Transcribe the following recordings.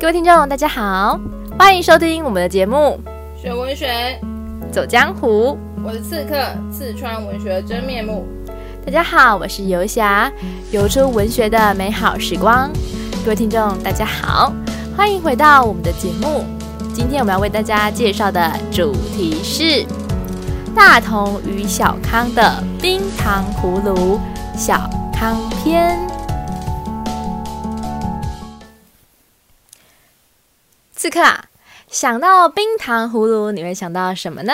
各位听众，大家好，欢迎收听我们的节目《学文学走江湖》。我是刺客，刺穿文学真面目。大家好，我是游侠，游出文学的美好时光。各位听众，大家好，欢迎回到我们的节目。今天我们要为大家介绍的主题是大同与小康的冰糖葫芦小康篇。刺客啊，想到冰糖葫芦，你会想到什么呢？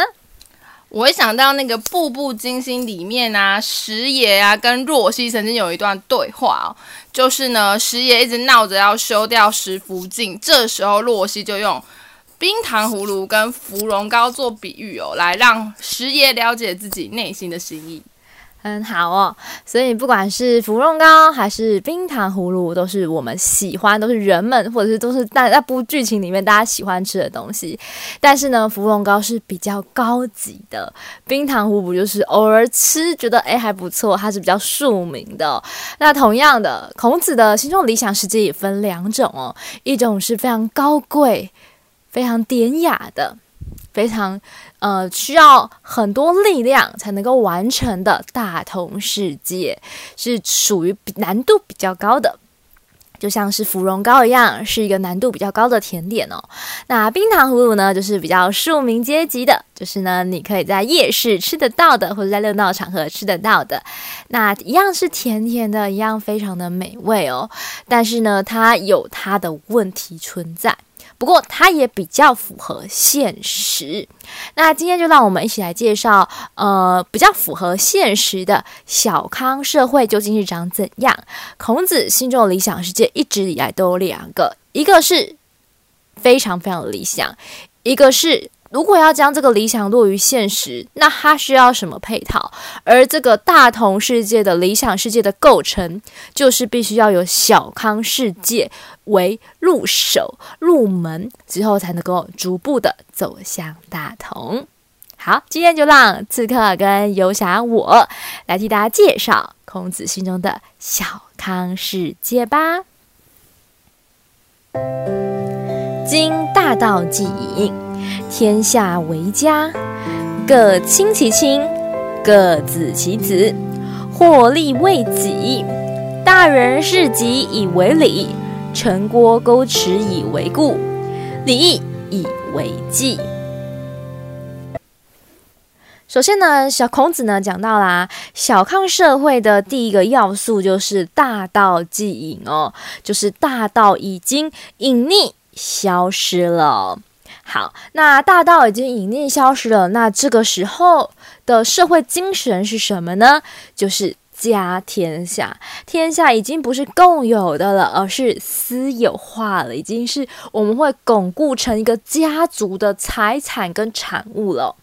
我会想到那个《步步惊心》里面啊，石爷啊跟若曦曾经有一段对话哦，就是呢，石爷一直闹着要休掉石福晋，这时候若曦就用冰糖葫芦跟芙蓉糕做比喻哦，来让石爷了解自己内心的心意。很好哦，所以不管是芙蓉糕还是冰糖葫芦，都是我们喜欢，都是人们或者是都是在那部剧情里面大家喜欢吃的东西。但是呢，芙蓉糕是比较高级的，冰糖葫芦就是偶尔吃觉得诶还不错，它是比较庶民的。那同样的，孔子的心中理想世界也分两种哦，一种是非常高贵、非常典雅的。非常呃需要很多力量才能够完成的大同世界，是属于难度比较高的，就像是芙蓉糕一样，是一个难度比较高的甜点哦。那冰糖葫芦呢，就是比较庶民阶级的，就是呢你可以在夜市吃得到的，或者在热闹场合吃得到的。那一样是甜甜的，一样非常的美味哦。但是呢，它有它的问题存在。不过，它也比较符合现实。那今天就让我们一起来介绍，呃，比较符合现实的小康社会究竟是长怎样？孔子心中的理想世界一直以来都有两个，一个是非常非常理想，一个是。如果要将这个理想落于现实，那它需要什么配套？而这个大同世界的理想世界的构成，就是必须要有小康世界为入手、入门之后，才能够逐步的走向大同。好，今天就让刺客跟游侠我来替大家介绍孔子心中的小康世界吧。今大道既隐。天下为家，各亲其亲，各子其子，或利为己。大人事己以为礼，城郭沟池以为固，礼以为纪。首先呢，小孔子呢讲到啦，小康社会的第一个要素就是大道既隐哦，就是大道已经隐匿消失了。好，那大道已经隐匿消失了，那这个时候的社会精神是什么呢？就是家天下，天下已经不是共有的了，而是私有化了，已经是我们会巩固成一个家族的财产跟产物了。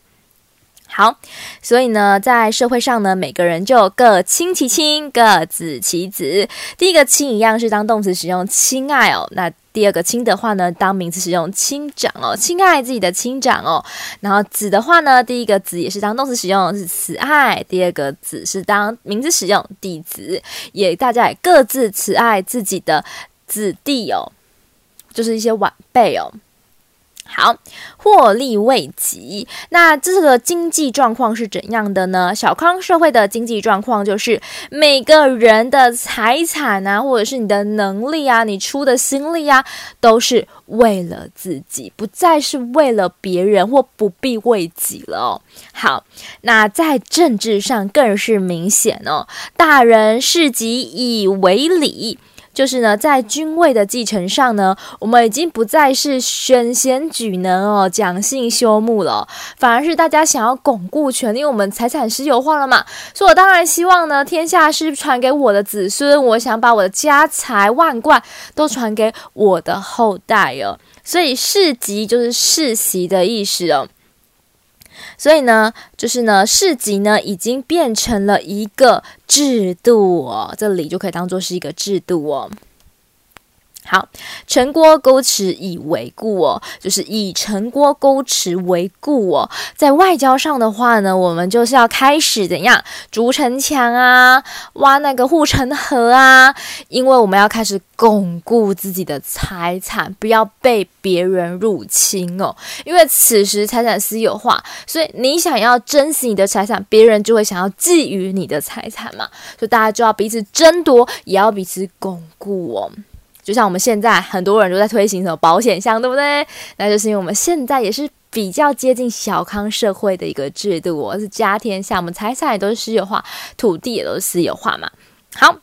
好，所以呢，在社会上呢，每个人就各亲其亲，各子其子。第一个亲一样是当动词使用亲爱哦，那第二个亲的话呢，当名词使用亲长哦，亲爱自己的亲长哦。然后子的话呢，第一个子也是当动词使用是慈爱，第二个子是当名词使用弟子，也大家也各自慈爱自己的子弟哦，就是一些晚辈哦。好，获利为己。那这个经济状况是怎样的呢？小康社会的经济状况就是每个人的财产啊，或者是你的能力啊，你出的心力啊，都是为了自己，不再是为了别人或不必为己了哦。好，那在政治上更是明显哦。大人是己以为礼。就是呢，在君位的继承上呢，我们已经不再是选贤举能哦，讲信修睦了，反而是大家想要巩固权力，我们财产私有化了嘛。所以我当然希望呢，天下是传给我的子孙，我想把我的家财万贯都传给我的后代哦。所以世袭就是世袭的意思哦。所以呢，就是呢，市集呢已经变成了一个制度哦，这里就可以当做是一个制度哦。好，城郭沟池以为固哦，就是以城郭沟池为固哦。在外交上的话呢，我们就是要开始怎样筑城墙啊，挖那个护城河啊，因为我们要开始巩固自己的财产，不要被别人入侵哦。因为此时财产私有化，所以你想要珍惜你的财产，别人就会想要觊觎你的财产嘛，所以大家就要彼此争夺，也要彼此巩固哦。就像我们现在很多人都在推行什么保险箱，对不对？那就是因为我们现在也是比较接近小康社会的一个制度，我是家天下，我们财产也都是私有化，土地也都是私有化嘛。好，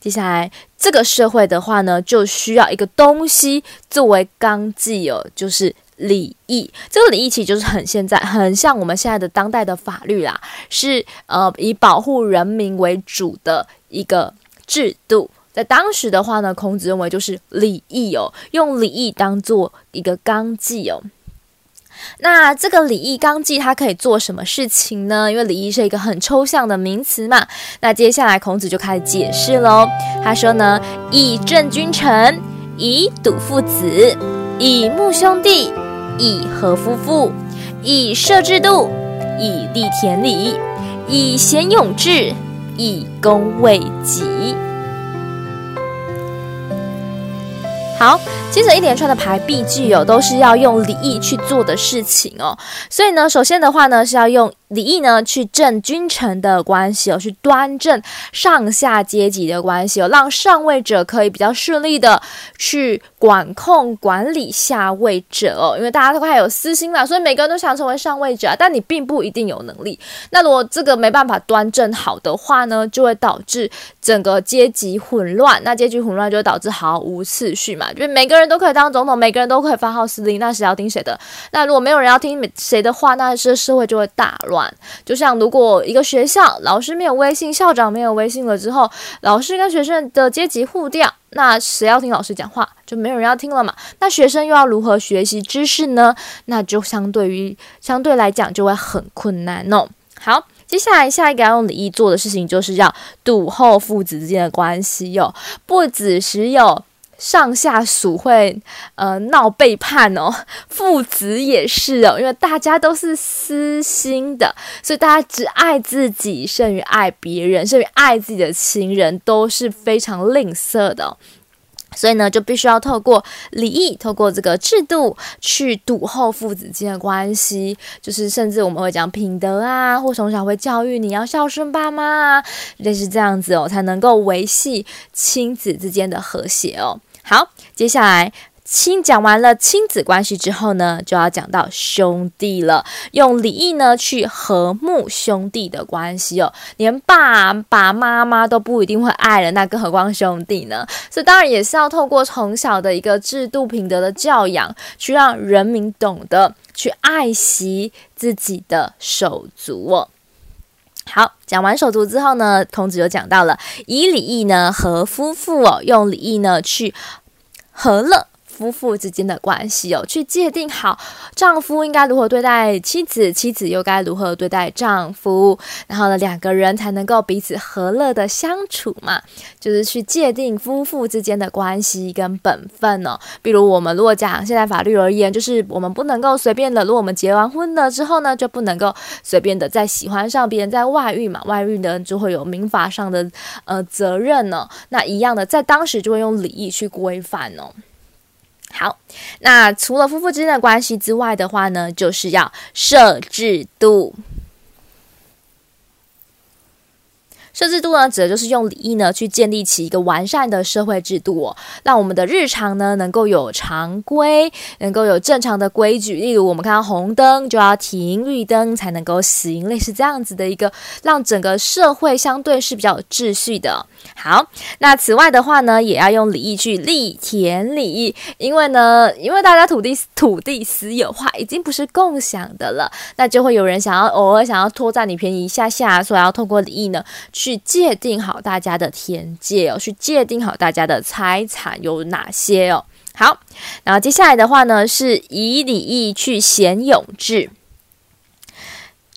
接下来这个社会的话呢，就需要一个东西作为纲纪哦，就是礼义。这个礼义其实就是很现在，很像我们现在的当代的法律啦，是呃以保护人民为主的一个制度。在当时的话呢，孔子认为就是礼义哦，用礼义当做一个纲纪哦。那这个礼义纲纪它可以做什么事情呢？因为礼义是一个很抽象的名词嘛。那接下来孔子就开始解释喽。他说呢，以正君臣，以笃父子，以睦兄弟，以和夫妇，以设制度，以立田礼，以贤勇治，以公卫己。好，接着一连串的排比句哦，都是要用礼义去做的事情哦。所以呢，首先的话呢，是要用礼义呢去正君臣的关系哦，去端正上下阶级的关系哦，让上位者可以比较顺利的去管控管理下位者哦。因为大家都还有私心嘛，所以每个人都想成为上位者，但你并不一定有能力。那如果这个没办法端正好的话呢，就会导致整个阶级混乱。那阶级混乱就会导致毫无次序嘛。就每个人都可以当总统，每个人都可以发号施令，那谁要听谁的？那如果没有人要听谁的话，那这社会就会大乱。就像如果一个学校老师没有威信，校长没有威信了之后，老师跟学生的阶级互调，那谁要听老师讲话？就没有人要听了嘛。那学生又要如何学习知识呢？那就相对于相对来讲就会很困难哦。好，接下来下一个要用礼义做的事情，就是要笃后父子之间的关系哟、不只是有。上下属会呃闹背叛哦，父子也是哦，因为大家都是私心的，所以大家只爱自己胜于爱别人，胜于爱自己的亲人都是非常吝啬的，所以呢，就必须要透过礼义，透过这个制度去笃后父子间的关系，就是甚至我们会讲品德啊，或从小会教育你要孝顺爸妈啊，类似这样子哦，才能够维系亲子之间的和谐哦。好，接下来亲讲完了亲子关系之后呢，就要讲到兄弟了。用礼义呢去和睦兄弟的关系哦，连爸爸妈妈都不一定会爱了，那更何况兄弟呢？所以当然也是要透过从小的一个制度品德的教养，去让人民懂得去爱惜自己的手足哦。好，讲完手足之后呢，孔子就讲到了以礼义呢和夫妇哦，用礼义呢去和乐。夫妇之间的关系哦，去界定好丈夫应该如何对待妻子，妻子又该如何对待丈夫，然后呢，两个人才能够彼此和乐的相处嘛。就是去界定夫妇之间的关系跟本分哦。比如我们如果讲现在法律而言，就是我们不能够随便的，如果我们结完婚了之后呢，就不能够随便的再喜欢上别人，在外遇嘛，外遇呢就会有民法上的呃责任呢、哦。那一样的，在当时就会用礼义去规范哦。好，那除了夫妇之间的关系之外的话呢，就是要设制度。设制度呢，指的就是用礼义呢去建立起一个完善的社会制度哦，让我们的日常呢能够有常规，能够有正常的规矩。例如，我们看到红灯就要停，绿灯才能够行，类似这样子的一个，让整个社会相对是比较有秩序的。好，那此外的话呢，也要用礼义去立田礼仪，因为呢，因为大家土地土地私有化，已经不是共享的了，那就会有人想要偶尔想要拖占你便宜一下下，所以要透过礼义呢去。去界定好大家的田界哦，去界定好大家的财产有哪些哦。好，然后接下来的话呢，是以礼义去贤勇智。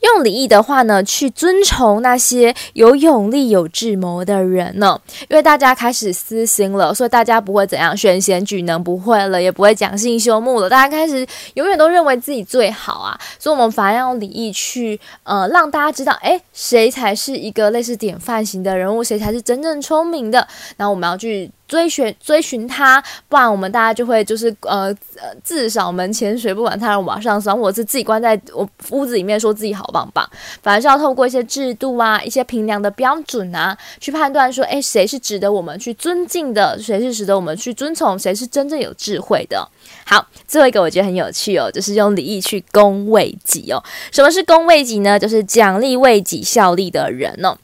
用礼义的话呢，去尊崇那些有勇力、有智谋的人呢。因为大家开始私心了，所以大家不会怎样选贤举能，不会了，也不会讲信修木了。大家开始永远都认为自己最好啊，所以我们反而要用礼义去呃，让大家知道，诶，谁才是一个类似典范型的人物，谁才是真正聪明的。然后我们要去。追寻追寻他，不然我们大家就会就是呃呃自扫门前雪，不管他人瓦上霜，或者是自己关在我屋子里面说自己好棒棒。反而是要透过一些制度啊，一些评量的标准啊，去判断说，诶，谁是值得我们去尊敬的，谁是值得我们去尊崇，谁是真正有智慧的。好，最后一个我觉得很有趣哦，就是用礼义去恭维己哦。什么是恭维己呢？就是奖励为己效力的人哦。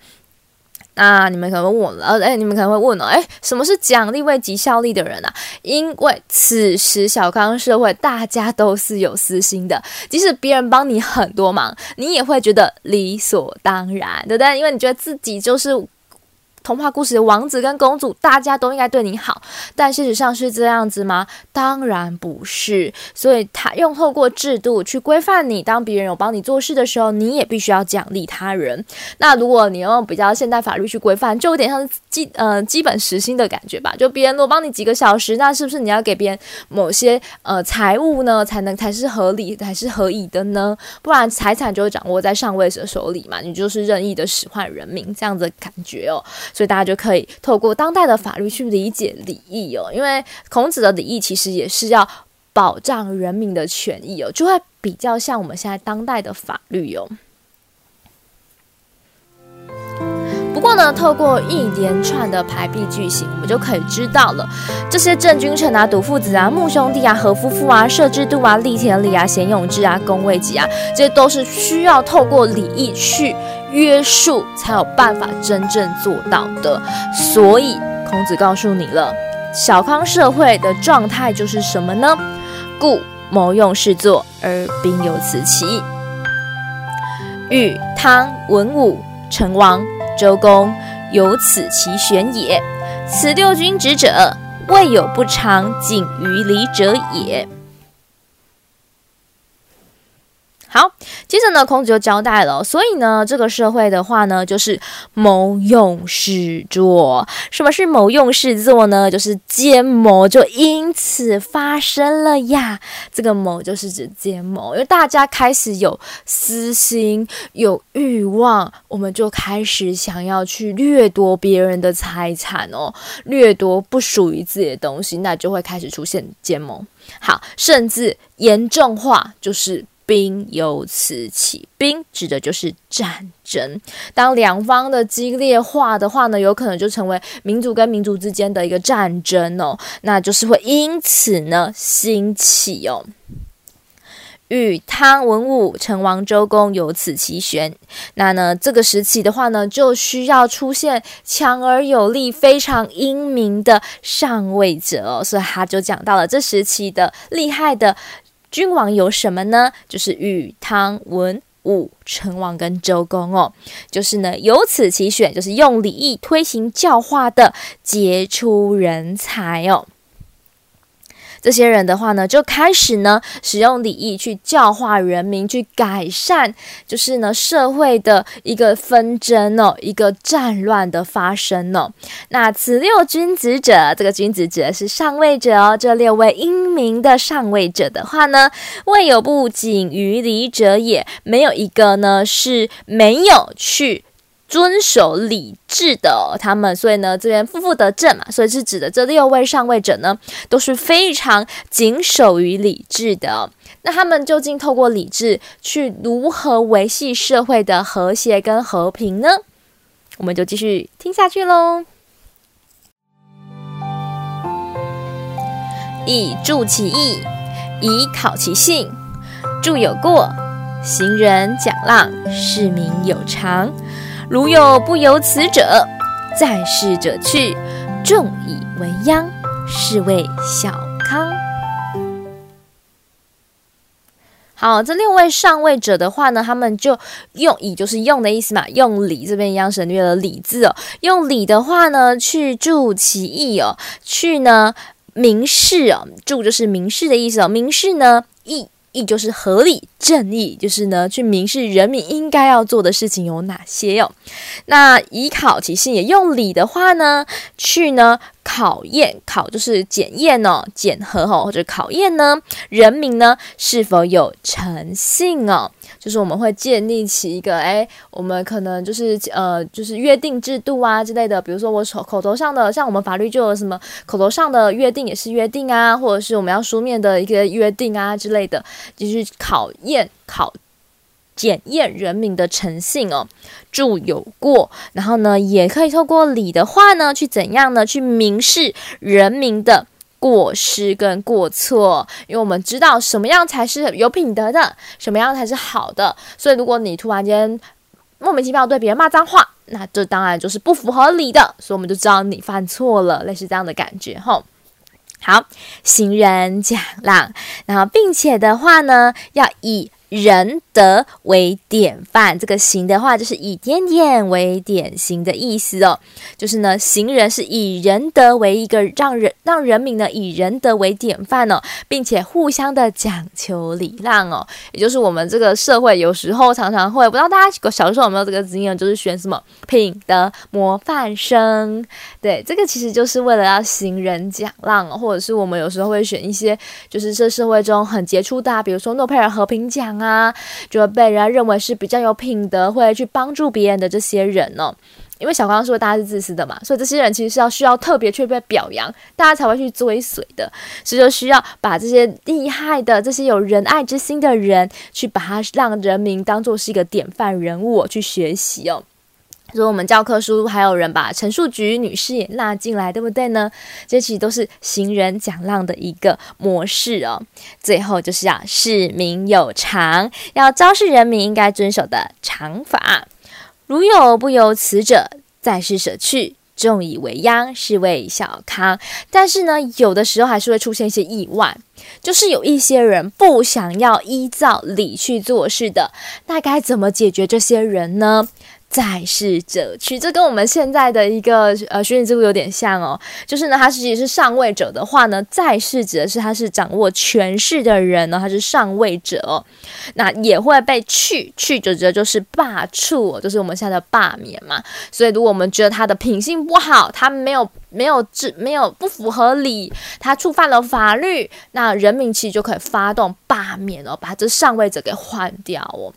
那你们可能会问了，哎，你们可能会问了，哎，什么是奖励为己效力的人啊？因为此时小康社会大家都是有私心的，即使别人帮你很多忙，你也会觉得理所当然，对不对？因为你觉得自己就是。童话故事的王子跟公主，大家都应该对你好，但事实上是这样子吗？当然不是。所以他用透过制度去规范你，当别人有帮你做事的时候，你也必须要奖励他人。那如果你用比较现代法律去规范，就有点像基呃基本时薪的感觉吧？就别人如果帮你几个小时，那是不是你要给别人某些呃财物呢？才能才是合理才是合宜的呢？不然财产就会掌握在上位者手里嘛？你就是任意的使唤人民这样子的感觉哦。所以大家就可以透过当代的法律去理解礼义哦，因为孔子的礼义其实也是要保障人民的权益哦，就会比较像我们现在当代的法律哦。不过呢，透过一连串的排比句型，我们就可以知道了，这些正君臣啊、笃父子啊、穆兄弟啊、和夫妇啊、摄制度啊、立田礼啊、贤勇志啊、恭维己啊，这些都是需要透过礼义去约束，才有办法真正做到的。所以孔子告诉你了，小康社会的状态就是什么呢？故谋用事作，而兵有此奇。禹、汤、文、武、成王。周公有此其选也，此六君子者，未有不常谨于礼者也。好，接着呢，孔子就交代了，所以呢，这个社会的话呢，就是谋用事作。什么是谋用事作呢？就是奸谋就因此发生了呀。这个谋就是指奸谋，因为大家开始有私心、有欲望，我们就开始想要去掠夺别人的财产哦，掠夺不属于自己的东西，那就会开始出现奸谋。好，甚至严重化就是。兵由此起，兵指的就是战争。当两方的激烈化的话呢，有可能就成为民族跟民族之间的一个战争哦，那就是会因此呢兴起哦。禹、汤、文、武、成王、周公有此其玄。那呢这个时期的话呢，就需要出现强而有力、非常英明的上位者哦，所以他就讲到了这时期的厉害的。君王有什么呢？就是禹、汤、文、武、成王跟周公哦，就是呢由此其选，就是用礼义推行教化的杰出人才哦。这些人的话呢，就开始呢使用礼义去教化人民，去改善，就是呢社会的一个纷争哦，一个战乱的发生哦。那此六君子者，这个君子指的是上位者哦。这六位英明的上位者的话呢，未有不谨于礼者也，没有一个呢是没有去。遵守礼制的、他们，所以呢，这边负负得正嘛，所以是指的这六位上位者呢，都是非常谨守于礼制的、那他们究竟透过理智去如何维系社会的和谐跟和平呢？我们就继续听下去喽。以助其义，以考其信。助有过，行人讲浪，市民有常。如有不由此者，在世者去，众以为殃，是谓小康。好，这六位上位者的话呢，他们就用以就是用的意思嘛，用礼这边一样省略了礼字哦，用礼的话呢，去助其义哦，去呢明示哦，助就是明示的意思哦，明示呢义。义就是合理正义，就是呢去明示人民应该要做的事情有哪些哟。那以考其实也用理的话呢，去呢。考验考就是检验哦，检核哦或者考验呢，人民呢是否有诚信哦？就是我们会建立起一个哎，我们可能就是呃，就是约定制度啊之类的。比如说我口口头上的，像我们法律就有什么口头上的约定也是约定啊，或者是我们要书面的一个约定啊之类的，就是考验考。检验人民的诚信哦，著有过，然后呢，也可以透过理的话呢，去怎样呢？去明示人民的过失跟过错，因为我们知道什么样才是有品德的，什么样才是好的。所以，如果你突然间莫名其妙对别人骂脏话，那这当然就是不符合理的，所以我们就知道你犯错了，类似这样的感觉吼。好，行人讲浪，然后并且的话呢，要以。仁德为典范，这个行的话就是以点点为典型的意思哦。就是呢，行人是以仁德为一个让人让人民呢以仁德为典范哦，并且互相的讲求礼让哦。也就是我们这个社会有时候常常会，不知道大家小时候有没有这个经验，就是选什么品德模范生。对，这个其实就是为了要行人讲让，或者是我们有时候会选一些就是这社会中很杰出的啊，比如说诺贝尔和平奖。啊，就会被人家认为是比较有品德，会去帮助别人的这些人、哦。因为小刚说大家是自私的嘛，所以这些人其实是要需要特别去被表扬，大家才会去追随的。所以就需要把这些厉害的、这些有仁爱之心的人，去把他让人民当做是一个典范人物去学习哦。所以我们教科书还有人把陈树菊女士也纳进来，对不对呢？这其实都是行人讲浪的一个模式哦。最后就是要市民有常，要昭示人民应该遵守的常法。如有不由此者，再是舍去，众以为殃，是谓小康。但是呢，有的时候还是会出现一些意外，就是有一些人不想要依照理去做事的，那该怎么解决这些人呢？再施舍去，这跟我们现在的一个呃选举制度有点像哦。就是呢，他实际是上位者的话呢，在世指的是他是掌握权势的人呢，他是上位者哦。那也会被去去指的就是罢黜哦，就是我们现在的罢免嘛。所以，如果我们觉得他的品性不好，他没有没有治没有不符合理，他触犯了法律，那人民其实就可以发动罢免哦，把这上位者给换掉哦。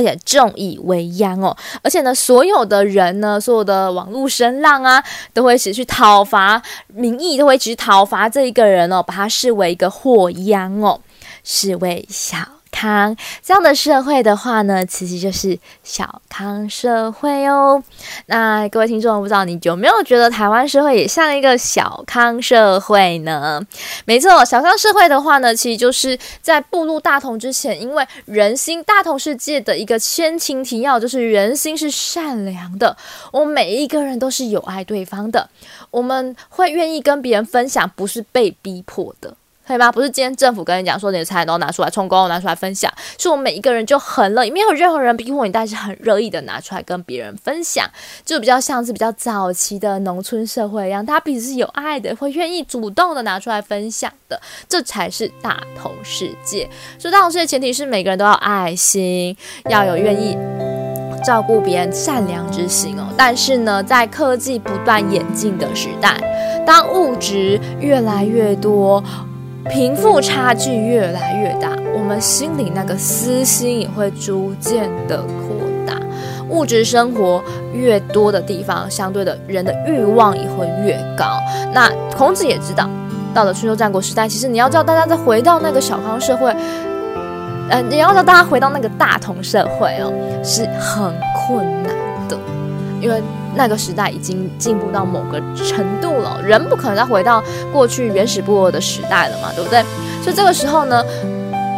而且众以为殃哦，而且呢，所有的人呢，所有的网络声浪啊，都会一起去讨伐民意，都会一起去讨伐这一个人哦，把他视为一个祸殃哦，视为小。康这样的社会的话呢，其实就是小康社会哦。那各位听众，不知道你有没有觉得台湾社会也像一个小康社会呢？没错，小康社会的话呢，其实就是在步入大同之前，因为人心大同世界的一个先情提要就是人心是善良的，我们每一个人都是有爱对方的，我们会愿意跟别人分享，不是被逼迫的。对吧？不是今天政府跟你讲说你的财都拿出来充公，拿出来分享，是我们每一个人就很乐意，没有任何人逼迫你，但是很乐意的拿出来跟别人分享，就比较像是比较早期的农村社会一样，大家彼此是有爱的，会愿意主动的拿出来分享的，这才是大同世界。所以大同世界前提是每个人都要爱心，要有愿意照顾别人善良之心哦。但是呢，在科技不断演进的时代，当物质越来越多。贫富差距越来越大，我们心里那个私心也会逐渐的扩大。物质生活越多的地方，相对的人的欲望也会越高。那孔子也知道，到了春秋战国时代，其实你要叫大家再回到那个小康社会，呃，你要叫大家回到那个大同社会哦，是很困难的，因为。那个时代已经进步到某个程度了，人不可能再回到过去原始部落的时代了嘛，对不对？所以这个时候呢，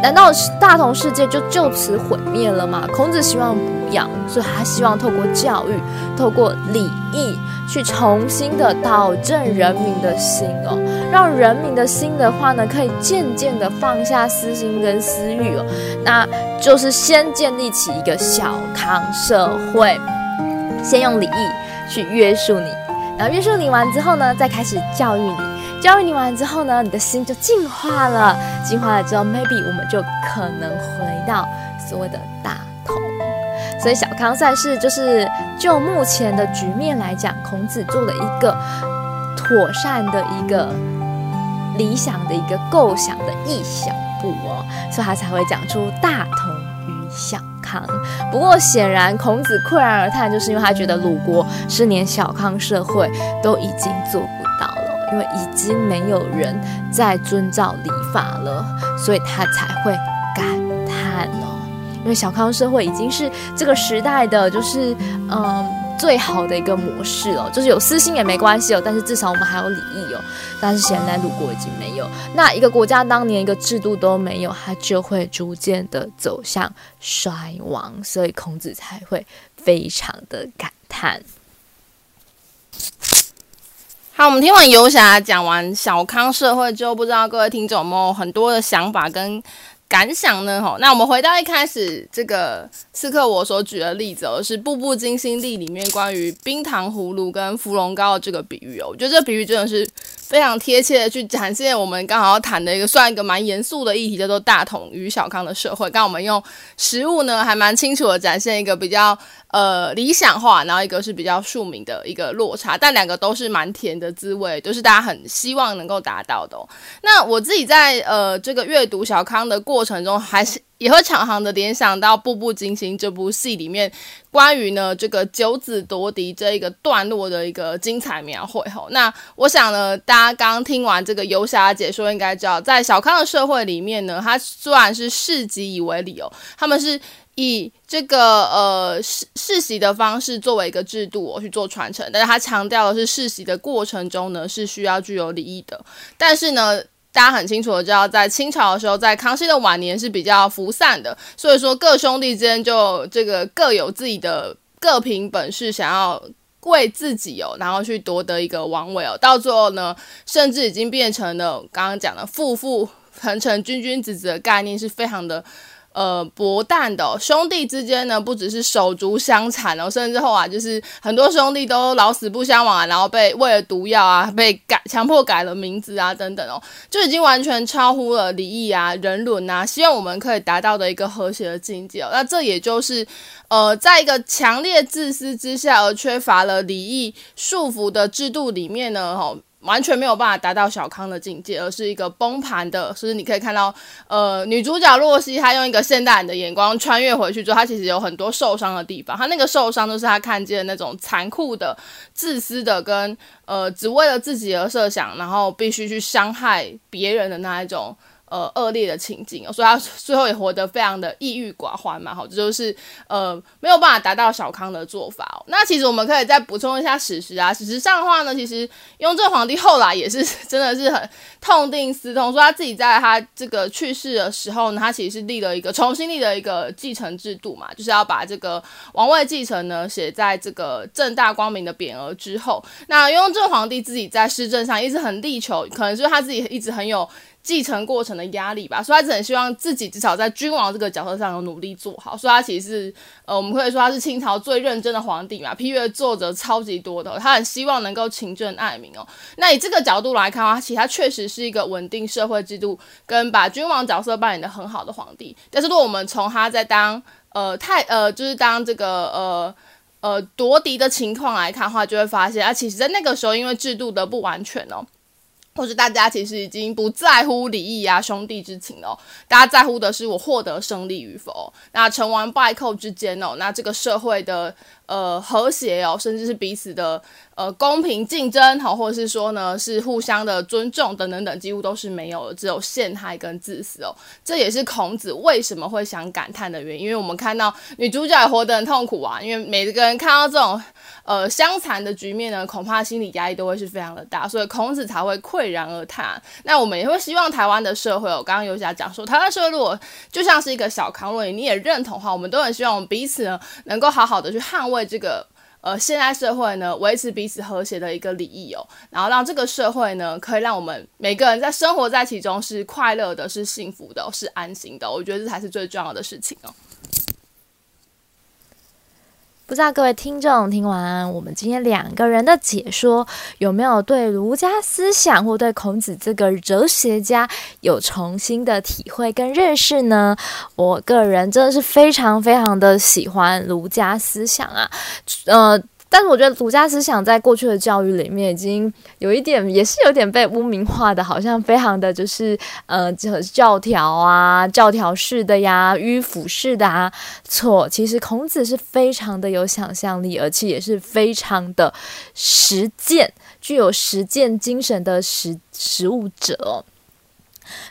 难道大同世界就就此毁灭了吗？孔子希望不要，所以他希望透过教育，透过礼义，去重新的导正人民的心哦，让人民的心的话呢，可以渐渐的放下私心跟私欲哦，那就是先建立起一个小康社会，先用礼义。去约束你，然后约束你完之后呢，再开始教育你。教育你完之后呢，你的心就净化了，净化了之后，maybe 我们就可能回到所谓的大同。所以小康赛事就是就目前的局面来讲，孔子做了一个妥善的一个理想的一个构想的一小步哦，所以他才会讲出大同与小康。不过显然孔子喟然而叹，就是因为他觉得鲁国是连小康社会都已经做不到了，因为已经没有人在遵照礼法了，所以他才会感叹哦。因为小康社会已经是这个时代的，就是嗯最好的一个模式了，就是有私心也没关系哦，但是至少我们还有礼义哦。但是现在鲁国已经没有，那一个国家当年一个制度都没有，它就会逐渐的走向衰亡，所以孔子才会非常的感叹。好，我们听完游侠讲完小康社会之后，不知道各位听众有没有很多的想法跟感想呢？吼，那我们回到一开始这个刺客我所举的例子哦，是《步步惊心里》里面关于冰糖葫芦跟芙蓉糕的这个比喻哦。我觉得这个比喻真的是非常贴切的去展现我们刚好要谈的一个算一个蛮严肃的议题，叫做大同与小康的社会。刚我们用食物呢，还蛮清楚的展现一个比较呃理想化，然后一个是比较庶民的一个落差，但两个都是蛮甜的滋味，都、就是大家很希望能够达到的。那我自己在呃这个阅读小康的过程中还是也会常常的联想到《步步惊心》这部戏里面关于呢这个九子夺嫡这一个段落的一个精彩描绘吼。那我想呢，大家刚听完这个游侠解说，应该知道，在小康的社会里面呢，他虽然是世袭以为理由，他们是以这个呃世世袭的方式作为一个制度我去做传承，但是他强调的是世袭的过程中呢是需要具有礼义的，但是呢。大家很清楚的知道，在清朝的时候，在康熙的晚年是比较分散的，所以说各兄弟之间就这个各有自己的各凭本事，想要为自己哦，然后去夺得一个王位哦，到最后呢，甚至已经变成了刚刚讲的父父恒成君君子子的概念，是非常的。呃，薄淡的、兄弟之间呢，不只是手足相残哦，甚至后啊，就是很多兄弟都老死不相往啊，然后被喂了毒药啊，被改强迫改了名字啊，等等哦，就已经完全超乎了礼义啊、人伦啊，希望我们可以达到的一个和谐的境界。那这也就是呃，在一个强烈自私之下而缺乏了礼义束缚的制度里面呢，吼、哦。完全没有办法达到小康的境界，而是一个崩盘的。所以你可以看到，呃，女主角洛西她用一个现代人的眼光穿越回去之后，她其实有很多受伤的地方。她那个受伤都是她看见那种残酷的、自私的，跟呃只为了自己而设想，然后必须去伤害别人的那一种。呃，恶劣的情景，所以他最后也活得非常的抑郁寡欢嘛，好，这就是呃没有办法达到小康的做法哦。那其实我们可以再补充一下史实啊，史实上的话呢，其实雍正皇帝后来也是 真的是很痛定思痛，说他自己在他这个去世的时候呢，他其实是立了一个重新立了一个继承制度嘛，就是要把这个王位继承呢写在这个正大光明的匾额之后。那雍正皇帝自己在施政上一直很力求，可能就是他自己一直很有。继承过程的压力吧，所以他只能希望自己至少在君王这个角色上有努力做好。所以他其实是，呃，我们可以说他是清朝最认真的皇帝嘛，批阅作者超级多的，他很希望能够勤政爱民哦。那以这个角度来看的话，其实他确实是一个稳定社会制度跟把君王角色扮演得很好的皇帝。但是如果我们从他在当呃太呃就是当这个呃呃夺嫡的情况来看的话，就会发现啊，其实在那个时候因为制度的不完全哦。或者大家其实已经不在乎礼义啊、兄弟之情哦，大家在乎的是我获得胜利与否。那成王败寇之间哦，那这个社会的。呃，和谐哦，甚至是彼此的呃公平竞争，好，或者是说呢，是互相的尊重等等等，几乎都是没有的，只有陷害跟自私哦。这也是孔子为什么会想感叹的原因，因为我们看到女主角也活得很痛苦啊，因为每个人看到这种呃相残的局面呢，恐怕心理压力都会是非常的大，所以孔子才会侩然而叹。那我们也会希望台湾的社会，我刚刚游侠讲说，台湾社会如果就像是一个小康，如果你也认同的话，我们都很希望我们彼此呢能够好好的去捍卫。为这个呃，现代社会呢，维持彼此和谐的一个礼仪哦，然后让这个社会呢，可以让我们每个人在生活在其中是快乐的，是幸福的，是安心的。我觉得这才是最重要的事情哦。不知道各位听众听完我们今天两个人的解说，有没有对儒家思想或对孔子这个哲学家有重新的体会跟认识呢？我个人真的是非常非常的喜欢儒家思想啊，呃。但是我觉得儒家思想在过去的教育里面已经有一点，也是有点被污名化的，好像非常的就是呃教条啊、教条式的呀、迂腐式的啊。错，其实孔子是非常的有想象力，而且也是非常的实践、具有实践精神的实实务者。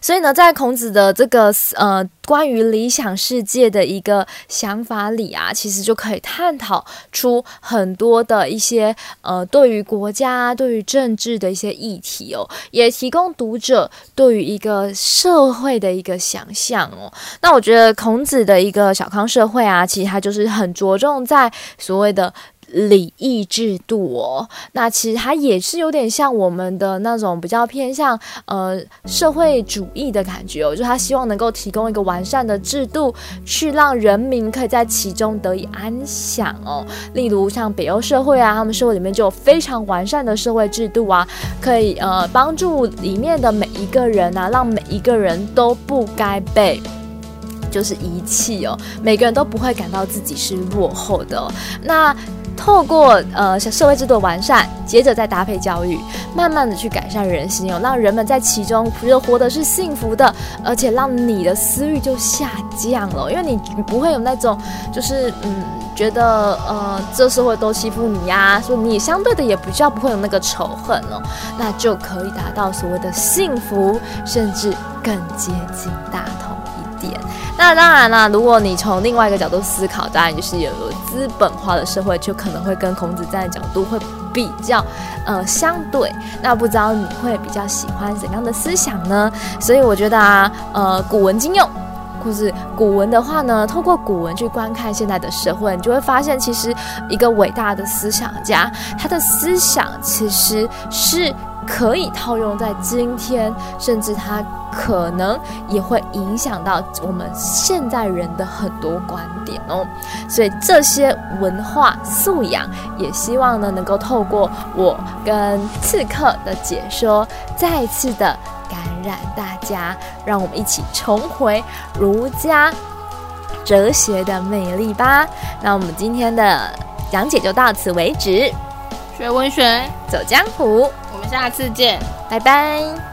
所以呢，在孔子的这个呃关于理想世界的一个想法里啊，其实就可以探讨出很多的一些呃对于国家、对于政治的一些议题哦，也提供读者对于一个社会的一个想象哦。那我觉得孔子的一个小康社会啊，其实它就是很着重在所谓的。礼义制度哦，那其实它也是有点像我们的那种比较偏向呃社会主义的感觉哦，就他希望能够提供一个完善的制度，去让人民可以在其中得以安享哦。例如像北欧社会啊，他们社会里面就有非常完善的社会制度啊，可以呃帮助里面的每一个人啊，让每一个人都不该被就是遗弃哦，每个人都不会感到自己是落后的。那透过呃社会制度完善，接着再搭配教育，慢慢的去改善人心哦，让人们在其中觉得活得是幸福的，而且让你的私欲就下降了，因为你不会有那种就是嗯觉得呃这社会都欺负你呀，所以你相对的也比较不会有那个仇恨哦，那就可以达到所谓的幸福，甚至更接近大同。那当然啦，如果你从另外一个角度思考，当然就是有资本化的社会，就可能会跟孔子站的角度会比较呃相对。那不知道你会比较喜欢怎样的思想呢？所以我觉得啊，呃，古文今用，或是古文的话呢，透过古文去观看现在的社会，你就会发现，其实一个伟大的思想家，他的思想其实是。可以套用在今天，甚至他可能也会影响到我们现在人的很多观点哦。所以这些文化素养，也希望呢能够透过我跟刺客的解说，再次的感染大家，让我们一起重回儒家哲学的魅力吧。那我们今天的讲解就到此为止，学文学，走江湖。我们下次见，拜拜。